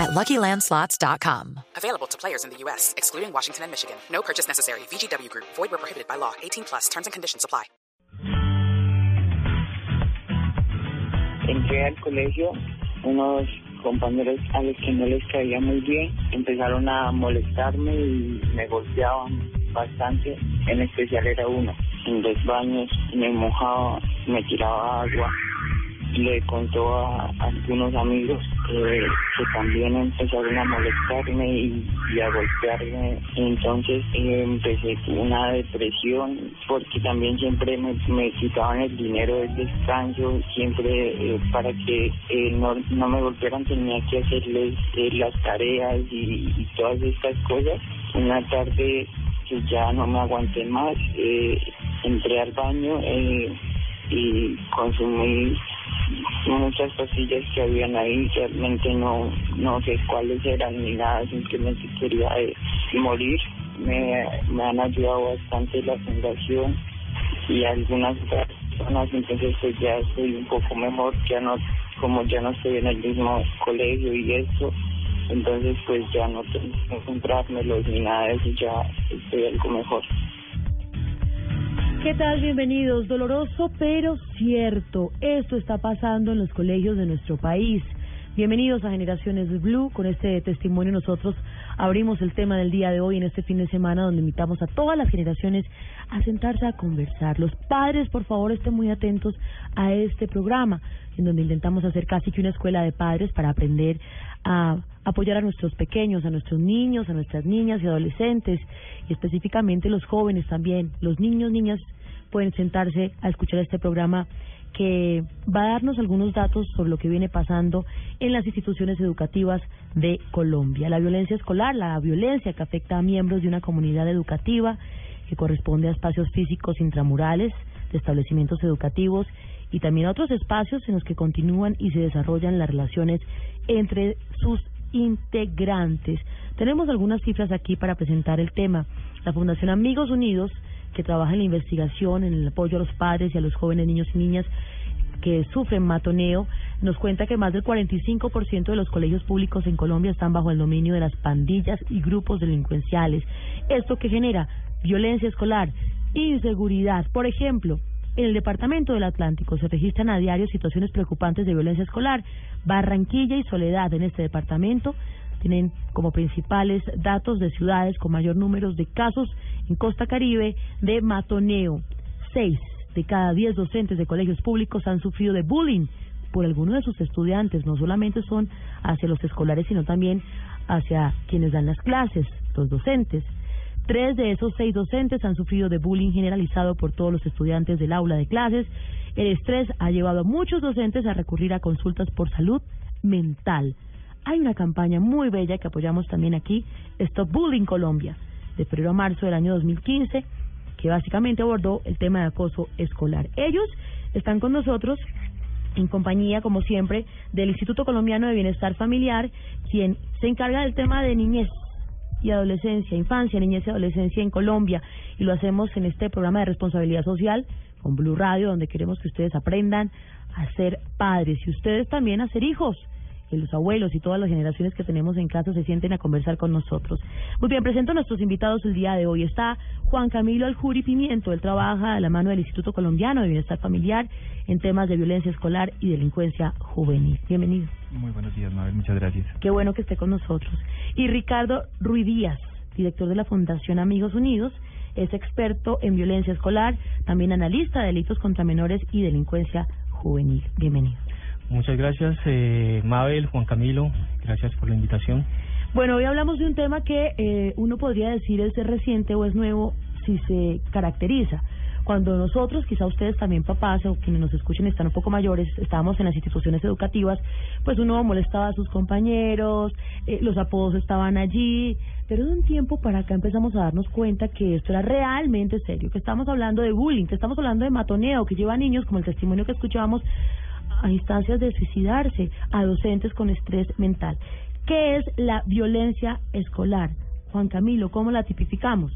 at LuckyLandSlots.com. Available to players in the U.S., excluding Washington and Michigan. No purchase necessary. VGW Group. Void where prohibited by law. 18 plus. Terms and conditions apply. Entré al colegio, unos compañeros a los que no les caía muy bien empezaron a molestarme y me golpeaban bastante, en especial era uno. En los baños me mojaba, me tiraba agua le contó a, algunos amigos que, también empezaron a molestarme y, a golpearme. Entonces eh, empecé una depresión porque también siempre me, me quitaban el dinero del descanso, siempre eh, para que eh, no, no me golpearan tenía que hacerles las tareas y, y, todas estas cosas. Una tarde que ya no me aguanté más, entré al baño y consumí muchas pastillas que habían ahí, realmente no, no sé cuáles eran ni nada, simplemente quería eh, morir. Me, me han ayudado bastante la fundación y algunas personas, entonces pues ya estoy un poco mejor, ya no, como ya no estoy en el mismo colegio y eso, entonces pues ya no tengo que comprármelos ni nada de ya estoy algo mejor. ¿Qué tal? Bienvenidos. Doloroso pero cierto. Esto está pasando en los colegios de nuestro país. Bienvenidos a Generaciones Blue. Con este testimonio nosotros abrimos el tema del día de hoy en este fin de semana donde invitamos a todas las generaciones a sentarse a conversar. Los padres, por favor, estén muy atentos a este programa en donde intentamos hacer casi que una escuela de padres para aprender a apoyar a nuestros pequeños, a nuestros niños, a nuestras niñas y adolescentes, y específicamente los jóvenes también. Los niños, niñas pueden sentarse a escuchar este programa que va a darnos algunos datos sobre lo que viene pasando en las instituciones educativas de Colombia. La violencia escolar, la violencia que afecta a miembros de una comunidad educativa, que corresponde a espacios físicos intramurales de establecimientos educativos y también a otros espacios en los que continúan y se desarrollan las relaciones entre sus integrantes. Tenemos algunas cifras aquí para presentar el tema. La Fundación Amigos Unidos, que trabaja en la investigación, en el apoyo a los padres y a los jóvenes niños y niñas que sufren matoneo, nos cuenta que más del 45% de los colegios públicos en Colombia están bajo el dominio de las pandillas y grupos delincuenciales. Esto que genera violencia escolar, inseguridad. Por ejemplo, en el Departamento del Atlántico se registran a diario situaciones preocupantes de violencia escolar. Barranquilla y Soledad en este departamento tienen como principales datos de ciudades con mayor número de casos en Costa Caribe de matoneo. Seis de cada diez docentes de colegios públicos han sufrido de bullying por alguno de sus estudiantes. No solamente son hacia los escolares, sino también hacia quienes dan las clases, los docentes. Tres de esos seis docentes han sufrido de bullying generalizado por todos los estudiantes del aula de clases. El estrés ha llevado a muchos docentes a recurrir a consultas por salud mental. Hay una campaña muy bella que apoyamos también aquí, Stop Bullying Colombia, de febrero a marzo del año 2015, que básicamente abordó el tema de acoso escolar. Ellos están con nosotros en compañía, como siempre, del Instituto Colombiano de Bienestar Familiar, quien se encarga del tema de niñez y adolescencia, infancia, niñez y adolescencia en Colombia. Y lo hacemos en este programa de responsabilidad social con Blue Radio, donde queremos que ustedes aprendan a ser padres y ustedes también a ser hijos que los abuelos y todas las generaciones que tenemos en casa se sienten a conversar con nosotros. Muy bien, presento a nuestros invitados el día de hoy. Está Juan Camilo Aljuri Pimiento, él trabaja a la mano del Instituto Colombiano de Bienestar Familiar en temas de violencia escolar y delincuencia juvenil. Bienvenido. Muy buenos días, Mabel, muchas gracias. Qué bueno que esté con nosotros. Y Ricardo Ruidíaz, director de la Fundación Amigos Unidos, es experto en violencia escolar, también analista de delitos contra menores y delincuencia juvenil. Bienvenido. Muchas gracias, eh, Mabel, Juan Camilo, gracias por la invitación. Bueno, hoy hablamos de un tema que eh, uno podría decir es reciente o es nuevo si se caracteriza Cuando nosotros, quizá ustedes también papás o quienes nos escuchen están un poco mayores, estábamos en las instituciones educativas, pues uno molestaba a sus compañeros, eh, los apodos estaban allí, pero de un tiempo para acá empezamos a darnos cuenta que esto era realmente serio, que estamos hablando de bullying, que estamos hablando de matoneo, que lleva a niños, como el testimonio que escuchábamos, a instancias de suicidarse, a docentes con estrés mental. ¿Qué es la violencia escolar? Juan Camilo, ¿cómo la tipificamos?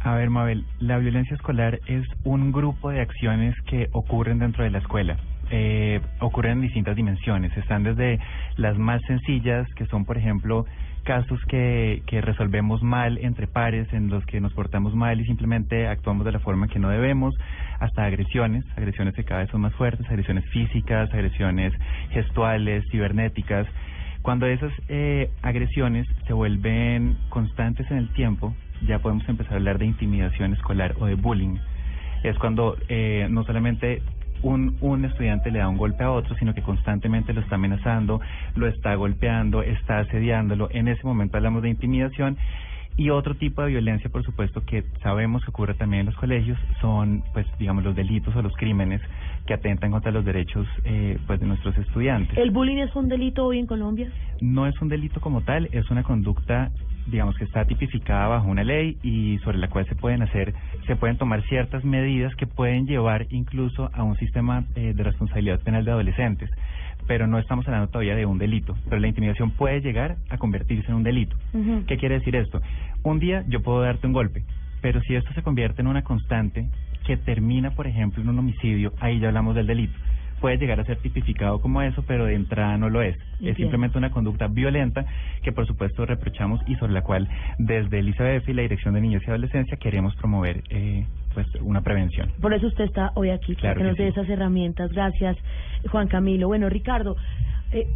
A ver, Mabel, la violencia escolar es un grupo de acciones que ocurren dentro de la escuela. Eh, ocurren en distintas dimensiones. Están desde las más sencillas, que son, por ejemplo, casos que, que resolvemos mal entre pares, en los que nos portamos mal y simplemente actuamos de la forma que no debemos, hasta agresiones, agresiones que cada vez son más fuertes, agresiones físicas, agresiones gestuales, cibernéticas. Cuando esas eh, agresiones se vuelven constantes en el tiempo, ya podemos empezar a hablar de intimidación escolar o de bullying. Es cuando eh, no solamente un, un estudiante le da un golpe a otro, sino que constantemente lo está amenazando, lo está golpeando, está asediándolo. En ese momento hablamos de intimidación. Y otro tipo de violencia, por supuesto, que sabemos que ocurre también en los colegios, son, pues, digamos, los delitos o los crímenes que atentan contra los derechos, eh, pues, de nuestros estudiantes. ¿El bullying es un delito hoy en Colombia? No es un delito como tal, es una conducta digamos que está tipificada bajo una ley y sobre la cual se pueden hacer, se pueden tomar ciertas medidas que pueden llevar incluso a un sistema eh, de responsabilidad penal de adolescentes. Pero no estamos hablando todavía de un delito. Pero la intimidación puede llegar a convertirse en un delito. ¿Qué quiere decir esto? Un día yo puedo darte un golpe, pero si esto se convierte en una constante que termina, por ejemplo, en un homicidio, ahí ya hablamos del delito puede llegar a ser tipificado como eso, pero de entrada no lo es. Es simplemente una conducta violenta que por supuesto reprochamos y sobre la cual desde el ICBF y la Dirección de Niños y Adolescencia queremos promover eh, pues una prevención. Por eso usted está hoy aquí, que nos dé esas herramientas. Gracias, Juan Camilo. Bueno, Ricardo, eh,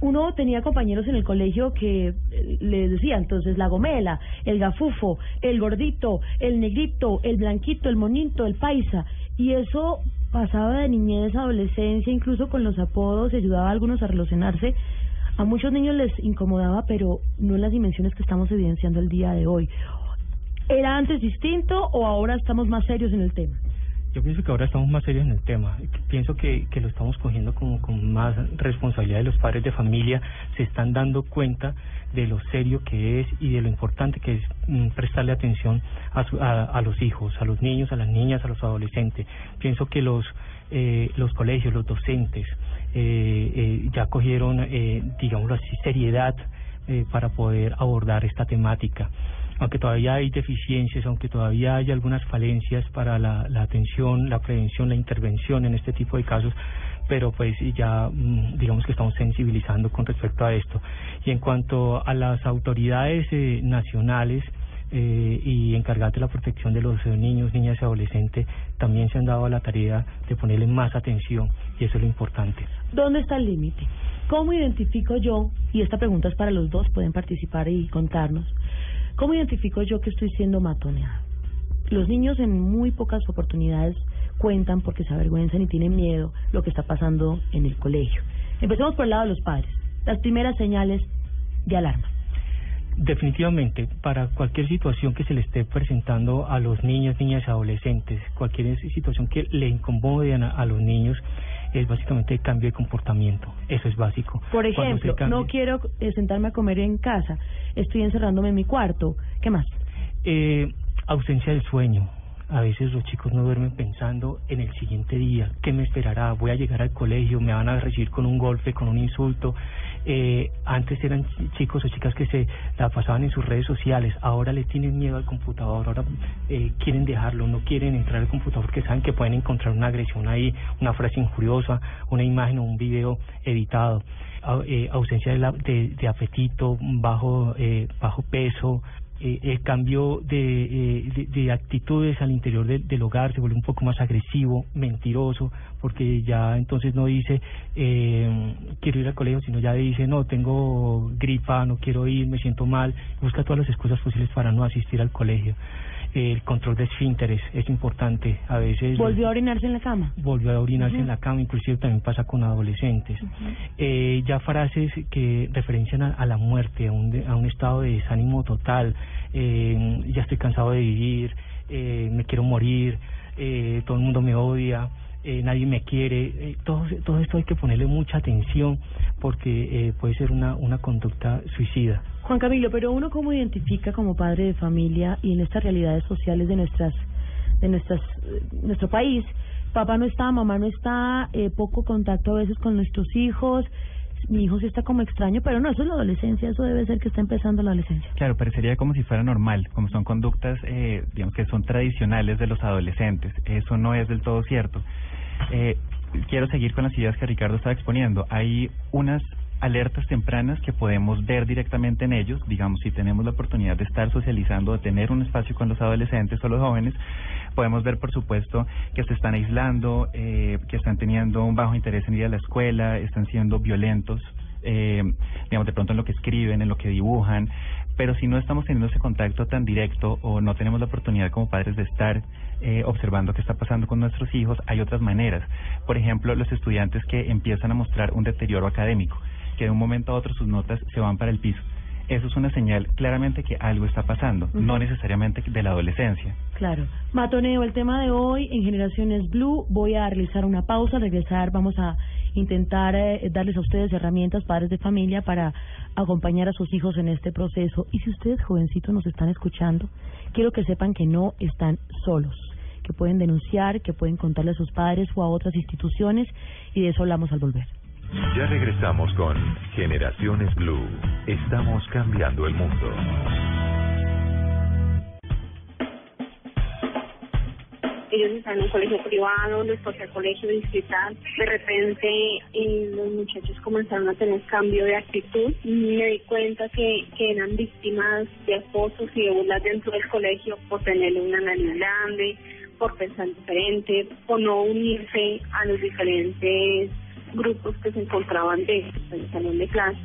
uno tenía compañeros en el colegio que eh, le decía entonces la gomela, el gafufo, el gordito, el negrito, el blanquito, el monito, el paisa. Y eso pasaba de niñez a adolescencia, incluso con los apodos, ayudaba a algunos a relacionarse. A muchos niños les incomodaba, pero no en las dimensiones que estamos evidenciando el día de hoy. ¿Era antes distinto o ahora estamos más serios en el tema? Yo pienso que ahora estamos más serios en el tema. Pienso que, lo estamos cogiendo como con más responsabilidad de los padres de familia. Se están dando cuenta de lo serio que es y de lo importante que es mm, prestarle atención a, a, los hijos, a los niños, a las niñas, a los adolescentes. Pienso que los, eh, los colegios, los docentes, eh, eh, ya cogieron, eh, digámoslo así, seriedad eh, para poder abordar esta temática aunque todavía hay deficiencias, aunque todavía hay algunas falencias para la, la atención, la prevención, la intervención en este tipo de casos, pero pues ya mm, digamos que estamos sensibilizando con respecto a esto. Y en cuanto a las autoridades eh, nacionales, eh, y encargadas de la protección de los niños, niñas y adolescentes también se han dado la tarea de ponerle más atención y eso es lo importante. ¿Dónde está el límite? ¿Cómo identifico yo, y esta pregunta es para los dos, pueden participar y contarnos, ¿Cómo identifico yo que estoy siendo matoneado? Los niños en muy pocas oportunidades cuentan porque se avergüenzan y tienen miedo lo que está pasando en el colegio. Empecemos por el lado de los padres. Las primeras señales de alarma. Definitivamente, para cualquier situación que se le esté presentando a los niños, niñas adolescentes, cualquier situación que le incomode a, los niños, es básicamente el cambio de comportamiento. Eso es básico. Por ejemplo, no quiero eh, sentarme a comer en casa, estoy encerrándome en mi cuarto. ¿Qué más? Eh, ausencia del sueño. A veces los chicos no duermen pensando en el siguiente día, qué me esperará, voy a llegar al colegio, me van a recibir con un golpe, con un insulto. Eh, antes eran chicos o chicas que se la pasaban en sus redes sociales, ahora le tienen miedo al computador, ahora eh, quieren dejarlo, no quieren entrar al computador porque saben que pueden encontrar una agresión ahí, una frase injuriosa, una imagen o un video editado. Eh, ausencia de, de, de apetito, bajo, eh, bajo peso, eh, el cambio de, eh, de, actitudes al interior del hogar se vuelve un poco más agresivo, mentiroso, porque ya entonces no dice eh, quiero ir al colegio, sino ya dice no, tengo gripa, no quiero ir, me siento mal, busca todas las excusas posibles para no asistir al colegio el control de esfínteres es importante. A veces volvió a orinarse en la cama. Volvió a orinarse en la cama, inclusive también pasa con adolescentes. eh, ya frases que referencian a, la muerte, a un, a un estado de desánimo total. Eh, ya estoy cansado de vivir, eh, me quiero morir. eh, todo el mundo me odia, eh, nadie me quiere, eh, todo, todo esto hay que ponerle mucha atención porque eh, puede ser una, una conducta suicida. Juan Camilo, pero uno cómo identifica como padre de familia y en estas realidades sociales de nuestras de nuestras eh, nuestro país, papá no está, mamá no está, eh, poco contacto a veces con nuestros hijos, mi hijo sí está como extraño, pero no, eso es la adolescencia, eso debe ser que está empezando la adolescencia. Claro, parecería como si fuera normal, como son conductas, eh, digamos que son tradicionales de los adolescentes. Eso no es del todo cierto. Eh, quiero seguir con las ideas que Ricardo estaba exponiendo. Hay unas alertas tempranas que podemos ver directamente en ellos, digamos, si tenemos la oportunidad de estar socializando, de tener un espacio con los adolescentes o los jóvenes, podemos ver, por supuesto, que se están aislando, eh, que están teniendo un bajo interés en ir a la escuela, están siendo violentos, eh, digamos, de pronto en lo que escriben, en lo que dibujan, pero si no estamos teniendo ese contacto tan directo o no tenemos la oportunidad como padres de estar eh, observando qué está pasando con nuestros hijos, hay otras maneras. Por ejemplo, los estudiantes que empiezan a mostrar un deterioro académico, que de un momento a otro sus notas se van para el piso. Eso es una señal claramente que algo está pasando, no necesariamente de la adolescencia. Claro. Matoneo, el tema de hoy en Generaciones Blue, voy a realizar una pausa, regresar, vamos a intentar eh, darles a ustedes herramientas, padres de familia, para acompañar a sus hijos en este proceso. Y si ustedes, jovencitos, nos están escuchando, quiero que sepan que no están solos, que pueden denunciar, que pueden contarle a sus padres o a otras instituciones, y de eso hablamos al volver. Ya regresamos con Generaciones Blue. Estamos cambiando el mundo. ellos están en un colegio privado, les toca el colegio distrital. De repente eh, los muchachos comenzaron a tener cambio de actitud me di cuenta que, que eran víctimas de acosos y de burlas dentro del colegio por tener una nariz grande, por pensar diferente, por no unirse a los diferentes grupos que se encontraban dentro del salón de clase.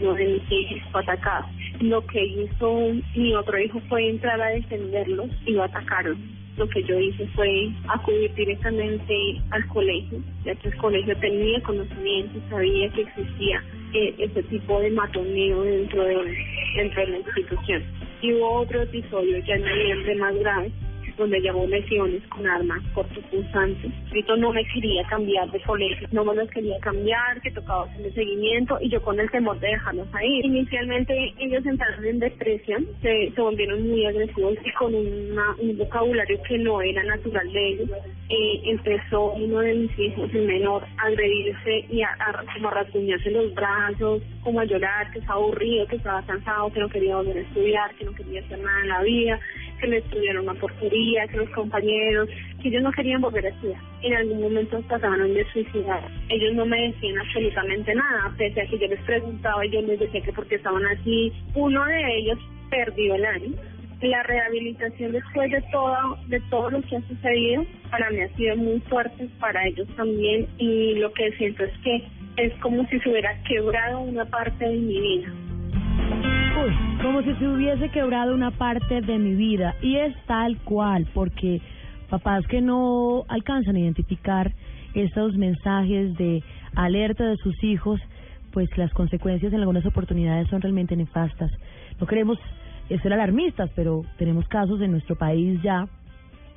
Uno de mis hijos fue atacado. Lo que hizo mi otro hijo fue entrar a defenderlos y lo atacaron lo que yo hice fue acudir directamente al colegio, ya que el colegio tenía conocimiento, sabía que existía eh, ese tipo de matoneo dentro de, dentro de la institución. Y hubo otro episodio ya en noviembre más grave, donde llevó lesiones con armas cortopunzantes. Rito no me quería cambiar de colegio, no me los quería cambiar, que tocaba hacerle seguimiento y yo con el temor de dejarlos ahí. Inicialmente ellos entraron en depresión, se, se volvieron muy agresivos y con una, un vocabulario que no era natural de ellos. Eh, empezó uno de mis hijos, el menor, a agredirse y a, a, como a rasguñarse los brazos, como a llorar, que estaba aburrido, que estaba cansado, que no quería volver a estudiar, que no quería hacer nada en la vida, que le estudiaron una porquería, que los compañeros, que ellos no querían volver a estudiar. En algún momento trataron de suicidar. Ellos no me decían absolutamente nada, pese a que yo les preguntaba y yo les decía que porque estaban así. Uno de ellos perdió el año. La rehabilitación después de todo, de todo lo que ha sucedido, para mí ha sido muy fuerte, para ellos también, y lo que siento es que es como si se hubiera quebrado una parte de mi vida. Uy, como si se hubiese quebrado una parte de mi vida. Y es tal cual, porque papás que no alcanzan a identificar estos mensajes de alerta de sus hijos, pues las consecuencias en algunas oportunidades son realmente nefastas. No queremos ser alarmistas, pero tenemos casos en nuestro país ya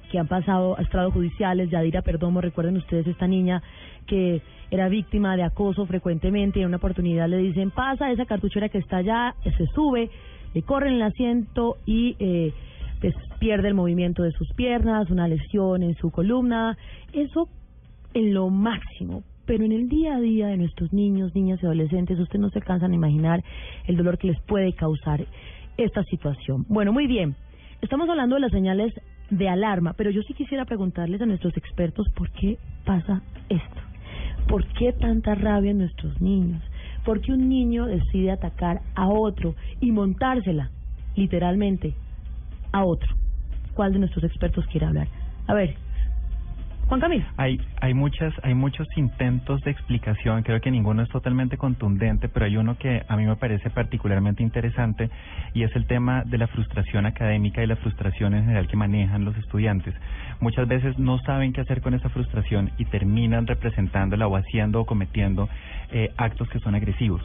que han pasado a estrados judiciales, Yadira Perdomo, recuerden ustedes esta niña que era víctima de acoso frecuentemente y en una oportunidad le dicen, pasa esa cartuchera que está allá, se sube, le corren el asiento y eh, pues pierde el movimiento de sus piernas, una lesión en su columna, eso en lo máximo, pero en el día a día de nuestros niños, niñas y adolescentes, ustedes no se cansan a imaginar el dolor que les puede causar esta situación. Bueno, muy bien, estamos hablando de las señales de alarma, pero yo sí quisiera preguntarles a nuestros expertos por qué pasa esto. ¿Por qué tanta rabia en nuestros niños? ¿Por qué un niño decide atacar a otro y montársela, literalmente, a otro? ¿Cuál de nuestros expertos quiere hablar? A ver, Juan Camilo. Hay, hay, muchas, hay muchos intentos de explicación, creo que ninguno es totalmente contundente, pero hay uno que a mí me parece particularmente interesante y es el tema de la frustración académica y la frustración en general que manejan los estudiantes. Muchas veces no saben qué hacer con esa frustración y terminan representándola o haciendo o cometiendo eh, actos que son agresivos.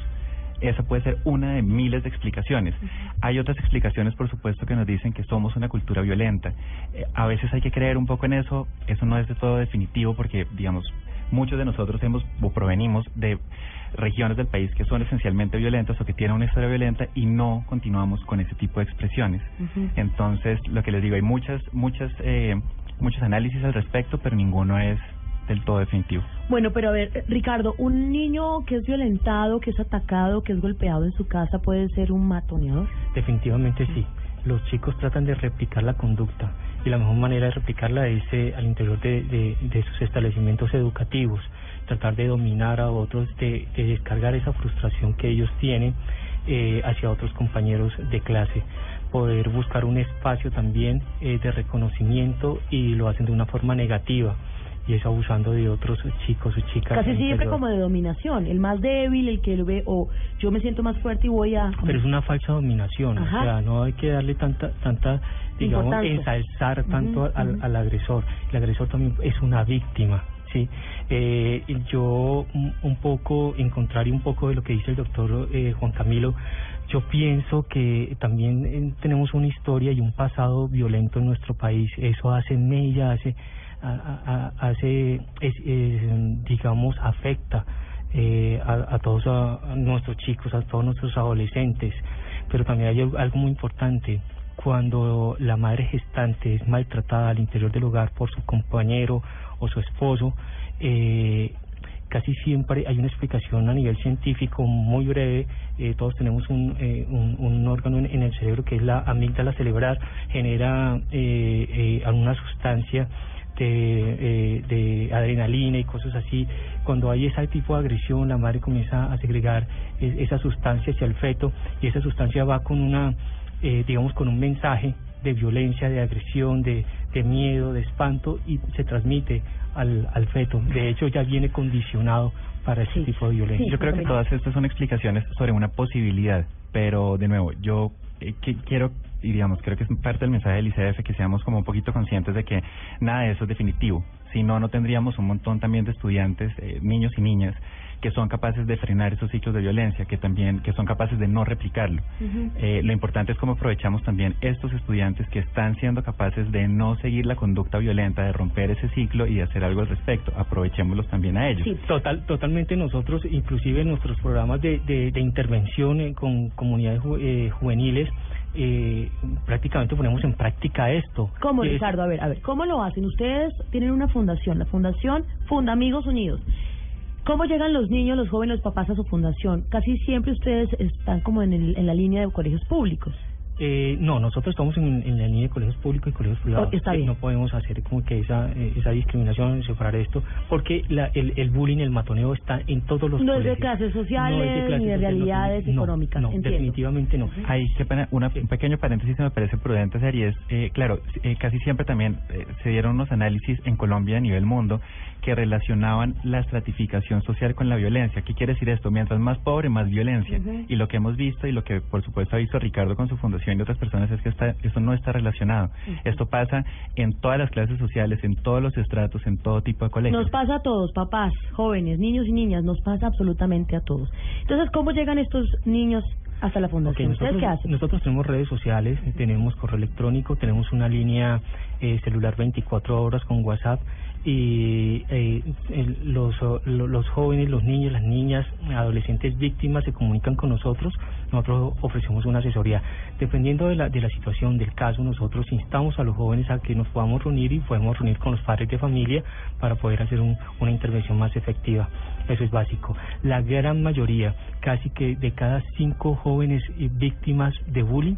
Esa puede ser una de miles de explicaciones. Hay otras explicaciones, por supuesto, que nos dicen que somos una cultura violenta. Eh, a veces hay que creer un poco en eso, eso no es de todo definitivo porque, digamos, muchos de nosotros hemos o provenimos de regiones del país que son esencialmente violentas o que tienen una historia violenta y no continuamos con ese tipo de expresiones. Entonces, lo que les digo, hay muchas, muchas, eh, muchos análisis al respecto, pero ninguno es del todo definitivo. Bueno, pero a ver, eh, Ricardo, un niño que es violentado, que es atacado, que es golpeado en su casa, ¿puede ser un matoneador? Definitivamente sí. Los chicos tratan de replicar la conducta y la mejor manera de replicarla es eh, al interior de, de, de sus establecimientos educativos, tratar de dominar a otros, de, de descargar esa frustración que ellos tienen eh, hacia otros compañeros de clase, poder buscar un espacio también eh, de reconocimiento y lo hacen de una forma negativa y es abusando de otros chicos o chicas. Casi siempre como de dominación, el más débil, el que lo ve, o yo me siento más fuerte y voy a... Pero es una falsa dominación, Ajá. o sea, no hay que darle tanta, tanta digamos, ensalzar tanto al, agresor. El agresor también es una víctima, ¿sí? Eh, yo un poco, en contrario un poco de lo que dice el doctor eh, Juan Camilo, yo pienso que también eh, tenemos una historia y un pasado violento en nuestro país. Eso hace mella, hace, hace es, es, digamos, afecta eh, a, a todos a, nuestros chicos, a todos nuestros adolescentes. Pero también hay algo muy importante. Cuando la madre gestante es maltratada al interior del hogar por su compañero o su esposo, eh, casi siempre hay una explicación a nivel científico muy breve. Eh, todos tenemos un, eh, un, un órgano en el cerebro que es la amígdala cerebral, genera eh, eh, alguna sustancia de, eh, de adrenalina y cosas así. Cuando hay ese tipo de agresión, la madre comienza a segregar eh, esa sustancia hacia el feto y esa sustancia va con una, eh, digamos, con un mensaje de violencia, de agresión, de, de miedo, de espanto y se transmite al, al feto. De hecho, ya viene condicionado para ese tipo de violencia. Yo creo que todas estas son explicaciones sobre una posibilidad, pero de nuevo, yo eh, que- quiero, y digamos, creo que es parte del mensaje del ICF, que seamos como un poquito conscientes de que nada de eso es definitivo. Si no, no tendríamos un montón también de estudiantes, eh, niños y niñas, que son capaces de frenar esos ciclos de violencia, que también, que son capaces de no replicarlo. Eh, lo importante es cómo aprovechamos también estos estudiantes que están siendo capaces de no seguir la conducta violenta, de romper ese ciclo y de hacer algo al respecto. Aprovechémoslos también a ellos. Sí, total, totalmente nosotros, inclusive en nuestros programas de, de, de intervención con comunidades ju- eh, juveniles, eh, prácticamente ponemos en práctica esto. ¿Cómo, es- Ricardo? A ver, a ver, ¿cómo lo hacen? Ustedes tienen una fundación, la fundación Funda Amigos Unidos. ¿Cómo llegan los niños, los jóvenes, los papás a su fundación? Casi siempre ustedes están como en, el, en la línea de colegios públicos. Eh, no, nosotros estamos en, en la línea de colegios públicos y colegios privados. Oh, está Eh, bien. No podemos hacer como que esa eh, esa discriminación, separar esto, porque la, el, el bullying, el matoneo está en todos los No es de colegios. clases sociales, No es de clases ni de sociales, realidades no, económicas, No, definitivamente no. Hay que pena- una, un pequeño paréntesis que me parece prudente hacer y es, eh, claro, eh, casi siempre también eh, se dieron unos análisis en Colombia y a nivel mundo que relacionaban la estratificación social con la violencia. ¿Qué quiere decir esto? Mientras más pobre, más violencia. Y lo que hemos visto y lo que por supuesto ha visto Ricardo con su fundación y otras personas es que está, esto no está relacionado. Esto pasa en todas las clases sociales, en todos los estratos, en todo tipo de colegios. Nos pasa a todos, papás, jóvenes, niños y niñas, nos pasa absolutamente a todos. Entonces, ¿cómo llegan estos niños hasta la fundación? ¿Ustedes nosotros, qué hacen? nosotros tenemos redes sociales, eh, tenemos correo electrónico, tenemos una línea eh, celular 24 horas con WhatsApp y eh, los, lo- los jóvenes, los niños, las niñas, adolescentes víctimas se comunican con nosotros, nosotros ofrecemos una asesoría. Dependiendo de la, de la situación del caso, nosotros instamos a los jóvenes a que nos podamos reunir y podemos reunir con los padres de familia para poder hacer un- una intervención más efectiva. Eso es básico. La gran mayoría, casi que de cada cinco jóvenes eh, víctimas de bullying,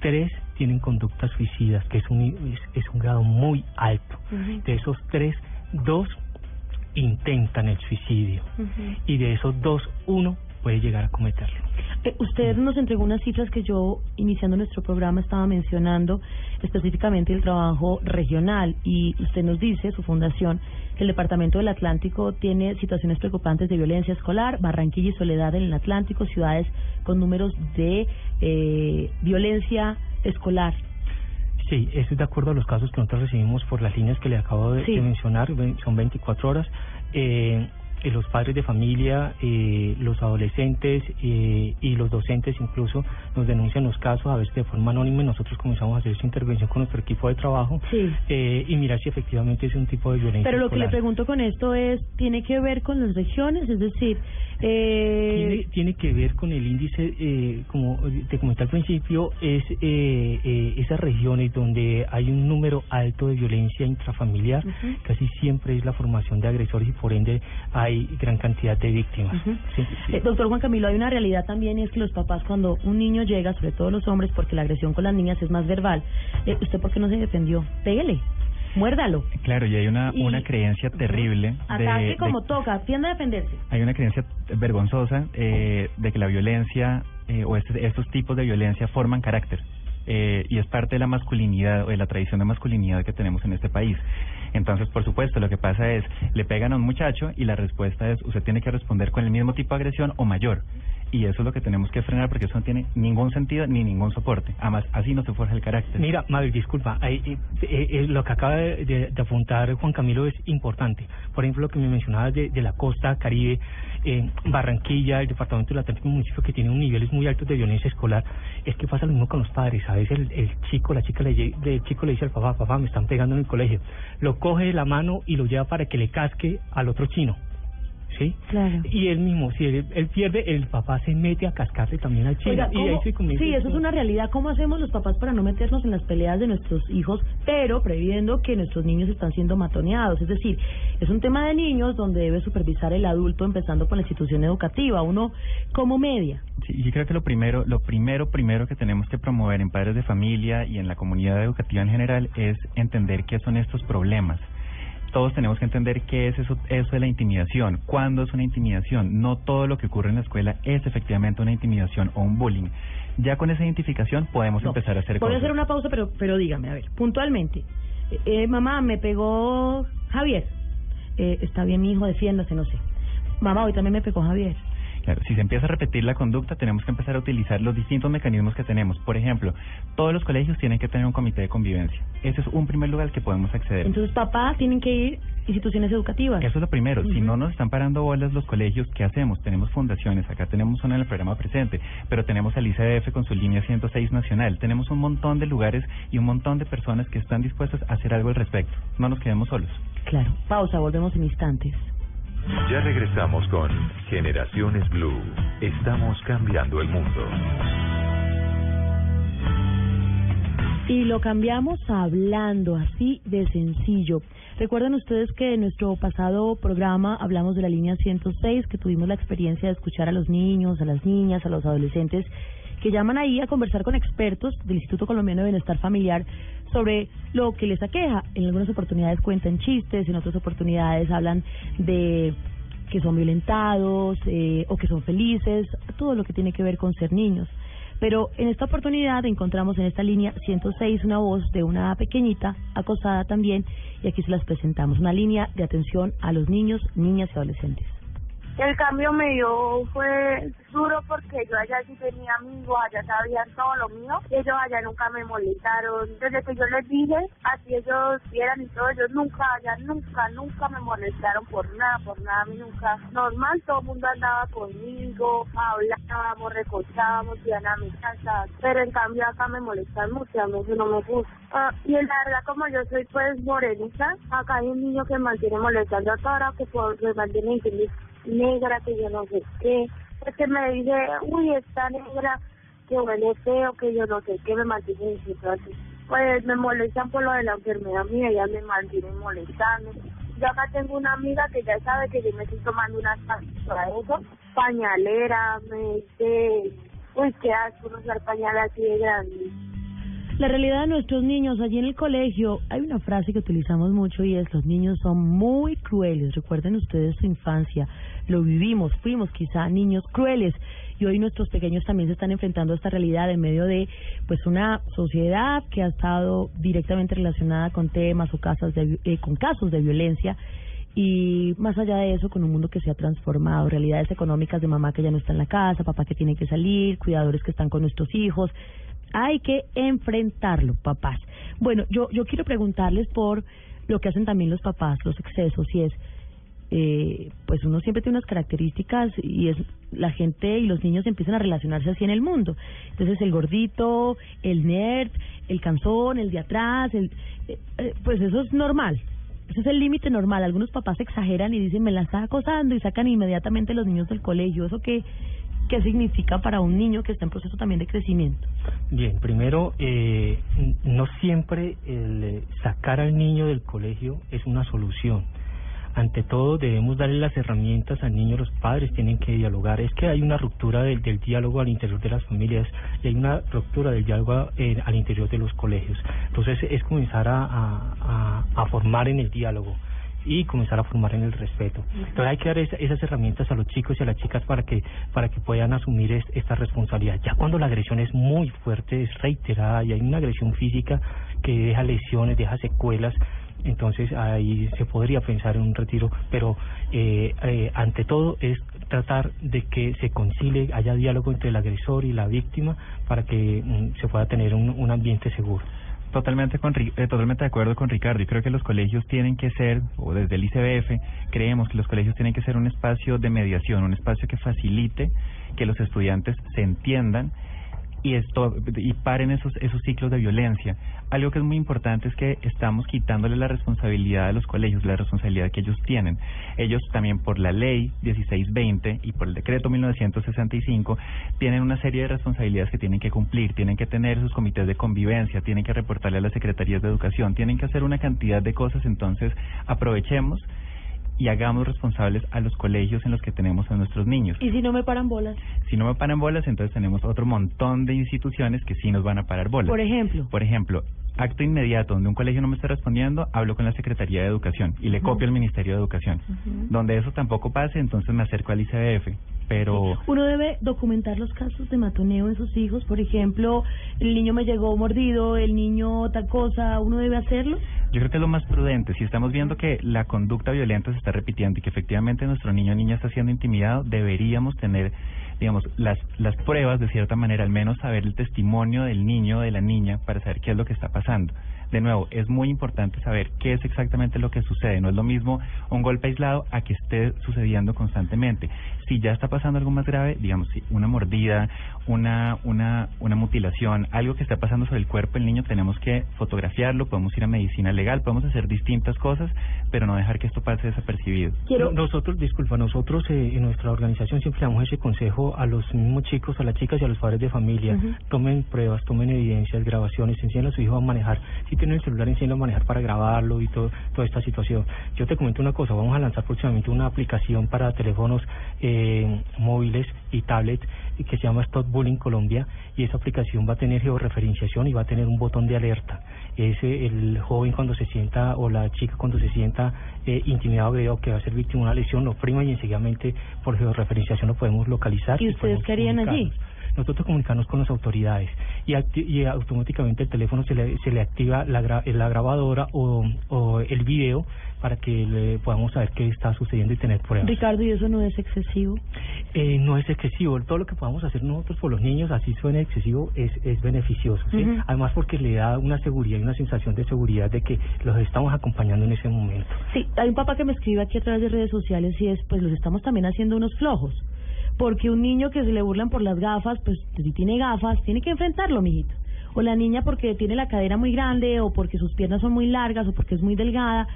tres tienen conductas suicidas, que es un, es, es un grado muy alto. De esos tres, dos intentan el suicidio. Y de esos dos, uno puede llegar a cometerlo. Eh, usted nos entregó unas cifras que yo, iniciando nuestro programa, estaba mencionando específicamente el trabajo regional y usted nos dice, su fundación, que el Departamento del Atlántico tiene situaciones preocupantes de violencia escolar, Barranquilla y Soledad en el Atlántico, ciudades con números de eh, violencia escolar. Sí, eso es de acuerdo a los casos que nosotros recibimos por las líneas que le acabo de, Sí. de mencionar, son 24 horas. Eh, eh, los padres de familia, eh, los adolescentes eh, y los docentes incluso nos denuncian los casos a veces de forma anónima y nosotros comenzamos a hacer esa intervención con nuestro equipo de trabajo eh, y mirar si efectivamente es un tipo de violencia. Pero lo que le pregunto con esto es, ¿tiene que ver con las regiones? Es decir, eh, tiene, tiene que ver con el índice, eh, como te comenté al principio, es esas regiones donde hay un número alto de violencia intrafamiliar, casi siempre es la formación de agresores y por ende hay gran cantidad de víctimas. Ujú. Sí, sí. Eh, doctor Juan Camilo, hay una realidad también y es que los papás cuando un niño llega, sobre todo los hombres, porque la agresión con las niñas es más verbal, eh, ¿usted por qué no se defendió? Pégale, muérdalo, Claro, y hay una, Y- una creencia terrible de, ataque de- como toca, tiende a defenderse. hay una creencia vergonzosa eh, de que la violencia eh, o este- estos tipos de violencia forman carácter eh, y es parte de la masculinidad o de la tradición de masculinidad que tenemos en este país. Entonces, por supuesto, lo que pasa es, le pegan a un muchacho y la respuesta es, usted tiene que responder con el mismo tipo de agresión o mayor. Y eso es lo que tenemos que frenar porque eso no tiene ningún sentido ni ningún soporte. Además, así no se forja el carácter. Mira, Mabel, disculpa, eh, eh, eh, lo que acaba de, de- de apuntar Juan Camilo es importante. Por ejemplo, lo que me mencionabas de, de la costa caribe, eh, Barranquilla, el departamento del Atlántico, un municipio que tiene un niveles muy altos de violencia escolar, es que pasa lo mismo con los padres. A veces el, el chico, la chica, le, el chico le dice al papá, papá, me están pegando en el colegio. Lo coge de la mano y lo lleva para que le casque al otro chino. ¿Sí? Claro. Y él mismo, si él, él pierde, el papá se mete a cascarle también al chino. Oiga, y ahí ¿cómo- se comienza sí, eso es una realidad. ¿Cómo hacemos los papás para no meternos en las peleas de nuestros hijos, pero previendo que nuestros niños están siendo matoneados? Es decir, es un tema de niños donde debe supervisar el adulto, empezando por la institución educativa, uno como media. Sí, yo creo que lo primero, lo primero, primero que tenemos que promover en padres de familia y en la comunidad educativa en general es entender qué son estos problemas. Todos tenemos que entender qué es eso, eso de la intimidación, cuándo es una intimidación. No todo lo que ocurre en la escuela es efectivamente una intimidación o un bullying. Ya con esa identificación podemos No, empezar a hacer Voy a cosas. hacer una pausa, pero, pero dígame, a ver, puntualmente. Eh, eh, mamá, me pegó Javier. Eh, está bien, mi hijo, defiéndase, no sé. Mamá, hoy también me pegó Javier. Claro, si se empieza a repetir la conducta, tenemos que empezar a utilizar los distintos mecanismos que tenemos. Por ejemplo, todos los colegios tienen que tener un comité de convivencia. Ese es un primer lugar al que podemos acceder. Entonces, papás tienen que ir instituciones educativas. Eso es lo primero. Si no nos están parando bolas los colegios, ¿qué hacemos? Tenemos fundaciones. Acá tenemos una en el programa presente, pero tenemos al ICDF con su línea 106 nacional. Tenemos un montón de lugares y un montón de personas que están dispuestas a hacer algo al respecto. No nos quedemos solos. Claro. Pausa, volvemos en instantes. Ya regresamos con Generaciones Blue. Estamos cambiando el mundo. Y lo cambiamos hablando, así de sencillo. Recuerden ustedes que en nuestro pasado programa hablamos de la línea 106, que tuvimos la experiencia de escuchar a los niños, a las niñas, a los adolescentes que llaman ahí a conversar con expertos del Instituto Colombiano de Bienestar Familiar sobre lo que les aqueja. En algunas oportunidades cuentan chistes, en otras oportunidades hablan de que son violentados eh, o que son felices, todo lo que tiene que ver con ser niños. Pero en esta oportunidad encontramos en esta línea 106 una voz de una pequeñita acosada también y aquí se las presentamos. Una línea de atención a los niños, niñas y adolescentes. El cambio me dio fue duro porque yo allá sí tenía amigos, allá sabían todo lo mío, ellos allá nunca me molestaron. Desde que yo les dije, así ellos vieran y todo, ellos nunca, allá nunca, nunca me molestaron por nada, por nada, a mí nunca. Normal, todo el mundo andaba conmigo, hablábamos, recochábamos, iban a mi casa, pero en cambio acá me molestan mucho, a mí eso no me gusta. Ah, y en la verdad, como yo soy pues morenita, acá hay un niño que me mantiene molestando a toda hora, que por, me mantiene diciendo negra, que yo no sé qué. Es que me dice, uy, esta negra, que huele feo, que yo no sé qué, me mantiene así. Pues me molestan por lo de la enfermedad mía, ellas me mantienen molestando. Yo acá tengo una amiga que ya sabe que yo me estoy tomando unas para pañalera, me dice, uy, qué asco no usar pañal así de grande. La realidad de nuestros niños allí en el colegio, hay una frase que utilizamos mucho y es los niños son muy crueles. Recuerden ustedes su infancia, lo vivimos, fuimos quizá niños crueles. Y hoy nuestros pequeños también se están enfrentando a esta realidad en medio de pues una sociedad que ha estado directamente relacionada con temas o casos de, eh, con casos de violencia. Y más allá de eso con un mundo que se ha transformado, realidades económicas de mamá que ya no está en la casa, papá que tiene que salir, cuidadores que están con nuestros hijos, hay que enfrentarlo, papás. Bueno, yo yo quiero preguntarles por lo que hacen también los papás, los excesos, y es eh, pues uno siempre tiene unas características y es la gente y los niños empiezan a relacionarse así en el mundo. Entonces el gordito, el nerd, el canzón, el de atrás, el, eh, eh, pues eso es normal. Ese es el límite normal. Algunos papás exageran y dicen, me la está acosando y sacan inmediatamente los niños del colegio. ¿Eso qué, qué significa para un niño que está en proceso también de crecimiento? Bien, primero, eh, no siempre el eh, sacar al niño del colegio es una solución. Ante todo, debemos darle las herramientas al niño, los padres tienen que dialogar. Es que hay una ruptura del, del diálogo al interior de las familias y hay una ruptura del diálogo eh, al interior de los colegios. Entonces, es comenzar a, a, a, a formar en el diálogo y comenzar a formar en el respeto. Entonces hay que dar esa- esas herramientas a los chicos y a las chicas para que para que puedan asumir es- esta responsabilidad. Ya cuando la agresión es muy fuerte, es reiterada y hay una agresión física que deja lesiones, deja secuelas, entonces ahí se podría pensar en un retiro, pero eh, eh, ante todo es tratar de que se concilie, haya diálogo entre el agresor y la víctima para que mm, se pueda tener un, un ambiente seguro. Totalmente, con, eh, totalmente de acuerdo con Ricardo. Yo creo que los colegios tienen que ser, o desde el ICBF, creemos que los colegios tienen que ser un espacio de mediación, un espacio que facilite que los estudiantes se entiendan y esto y paren esos esos ciclos de violencia. Algo que es muy importante es que estamos quitándole la responsabilidad a los colegios, la responsabilidad que ellos tienen. Ellos también por la ley 1620 y por el decreto 1965 tienen una serie de responsabilidades que tienen que cumplir, tienen que tener sus comités de convivencia, tienen que reportarle a las secretarías de educación, tienen que hacer una cantidad de cosas, entonces aprovechemos y hagamos responsables a los colegios en los que tenemos a nuestros niños. Y si no me paran bolas, Si no me paran bolas, entonces tenemos otro montón de instituciones que sí nos van a parar bolas. por ejemplo. Por ejemplo, acto inmediato, donde un colegio no me está respondiendo, hablo con la Secretaría de Educación y le copio al Ministerio de Educación. Donde eso tampoco pase, entonces me acerco al ICBF. Pero Uno debe documentar los casos de matoneo en sus hijos, por ejemplo, el niño me llegó mordido, el niño tal cosa, uno debe hacerlo. yo creo que es lo más prudente. Si estamos viendo que la conducta violenta se está repitiendo y que efectivamente nuestro niño o niña está siendo intimidado, deberíamos tener, digamos, las, las pruebas de cierta manera, al menos saber el testimonio del niño o de la niña para saber qué es lo que está pasando. De nuevo, es muy importante saber qué es exactamente lo que sucede. No es lo mismo un golpe aislado a que esté sucediendo constantemente. Si ya está pasando algo más grave, digamos, si una mordida, una, una, una mutilación, algo que está pasando sobre el cuerpo del niño, tenemos que fotografiarlo, podemos ir a medicina legal, podemos hacer distintas cosas, pero no dejar que esto pase desapercibido. Quiero- No- Nosotros, disculpa, nosotros eh, en nuestra organización siempre damos ese consejo a los mismos chicos, a las chicas y a los padres de familia. Tomen pruebas, tomen evidencias, grabaciones, enseñen a su hijo a manejar. Si tienen el celular, enseñen a manejar para grabarlo y todo, toda esta situación. Yo te comento una cosa, vamos a lanzar próximamente una aplicación para teléfonos eh, móviles y tablets y que se llama Stop Bullying Colombia y esa aplicación va a tener georreferenciación y va a tener un botón de alerta. Ese el joven cuando se sienta o la chica cuando se sienta eh, intimidado agredido que va a ser víctima de una lesión lo prima y enseguidamente por georreferenciación lo podemos localizar. ¿Y ustedes qué harían allí? Nosotros comunicarnos con las autoridades y, y automáticamente el teléfono se le, se le activa la, gra- la grabadora o, o el video para que le podamos saber qué está sucediendo y tener pruebas. Ricardo, ¿y eso no es excesivo? Eh, no es excesivo. Todo lo que podamos hacer nosotros por los niños, así suene excesivo, es, es beneficioso. Además porque le da una seguridad y una sensación de seguridad de que los estamos acompañando en ese momento. Sí, hay un papá que me escribe aquí a través de redes sociales y es, pues los estamos también haciendo unos flojos. Porque un niño que se le burlan por las gafas, pues si tiene gafas, tiene que enfrentarlo, mijito. O la niña porque tiene la cadera muy grande, o porque sus piernas son muy largas, o porque es muy delgada.